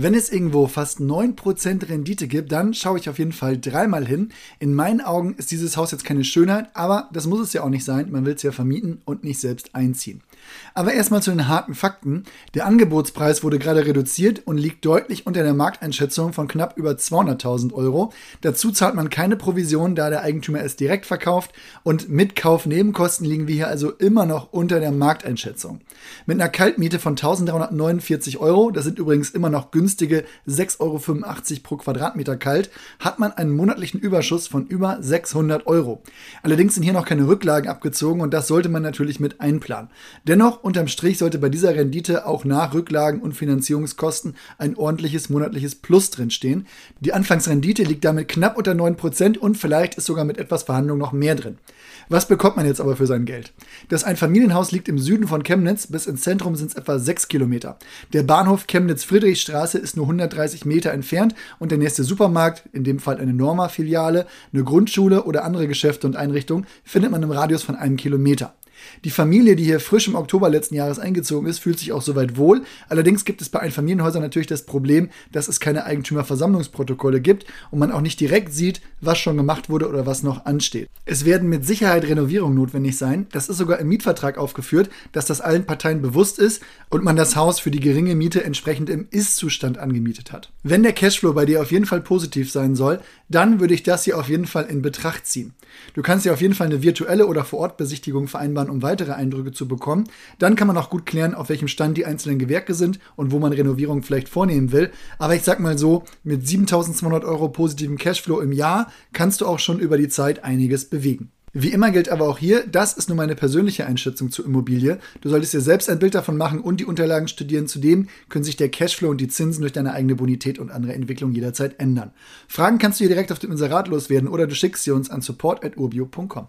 Wenn es irgendwo fast 9% Rendite gibt, dann schaue ich auf jeden Fall dreimal hin. In meinen Augen ist dieses Haus jetzt keine Schönheit, aber das muss es ja auch nicht sein. Man will es ja vermieten und nicht selbst einziehen. Aber erstmal zu den harten Fakten. Der Angebotspreis wurde gerade reduziert und liegt deutlich unter der Markteinschätzung von knapp über 200.000 Euro. Dazu zahlt man keine Provision, da der Eigentümer es direkt verkauft und mit Kaufnebenkosten liegen wir hier also immer noch unter der Markteinschätzung. Mit einer Kaltmiete von 1.349 Euro, das sind übrigens immer noch günstig, günstige 6,85 Euro pro Quadratmeter kalt, hat man einen monatlichen Überschuss von über 600 Euro. Allerdings sind hier noch keine Rücklagen abgezogen und das sollte man natürlich mit einplanen. Dennoch, unterm Strich sollte bei dieser Rendite auch nach Rücklagen und Finanzierungskosten ein ordentliches monatliches Plus drinstehen. Die Anfangsrendite liegt damit knapp unter 9% und vielleicht ist sogar mit etwas Verhandlung noch mehr drin. Was bekommt man jetzt aber für sein Geld? Das Einfamilienhaus liegt im Süden von Chemnitz, bis ins Zentrum sind es etwa 6 Kilometer. Der Bahnhof Chemnitz-Friedrichstraße ist nur 130 Meter entfernt und der nächste Supermarkt, in dem Fall eine Norma-Filiale, eine Grundschule oder andere Geschäfte und Einrichtungen, findet man im Radius von einem Kilometer. Die Familie, die hier frisch im Oktober letzten Jahres eingezogen ist, fühlt sich auch soweit wohl. Allerdings gibt es bei Einfamilienhäusern natürlich das Problem, dass es keine Eigentümerversammlungsprotokolle gibt und man auch nicht direkt sieht, was schon gemacht wurde oder was noch ansteht. Es werden mit Sicherheit Renovierungen notwendig sein. Das ist sogar im Mietvertrag aufgeführt, dass das allen Parteien bewusst ist und man das Haus für die geringe Miete entsprechend im Ist-Zustand angemietet hat. Wenn der Cashflow bei dir auf jeden Fall positiv sein soll, dann würde ich das hier auf jeden Fall in Betracht ziehen. Du kannst ja auf jeden Fall eine virtuelle oder Vor-Ort-Besichtigung vereinbaren kann, um weitere Eindrücke zu bekommen. Dann kann man auch gut klären, auf welchem Stand die einzelnen Gewerke sind und wo man Renovierungen vielleicht vornehmen will. Aber ich sag mal so, mit 7200 Euro positivem Cashflow im Jahr kannst du auch schon über die Zeit einiges bewegen. Wie immer gilt aber auch hier, das ist nur meine persönliche Einschätzung zur Immobilie. Du solltest dir selbst ein Bild davon machen und die Unterlagen studieren. Zudem können sich der Cashflow und die Zinsen durch deine eigene Bonität und andere Entwicklung jederzeit ändern. Fragen kannst du hier direkt auf dem Inserat loswerden oder du schickst sie uns an support.urbio.com.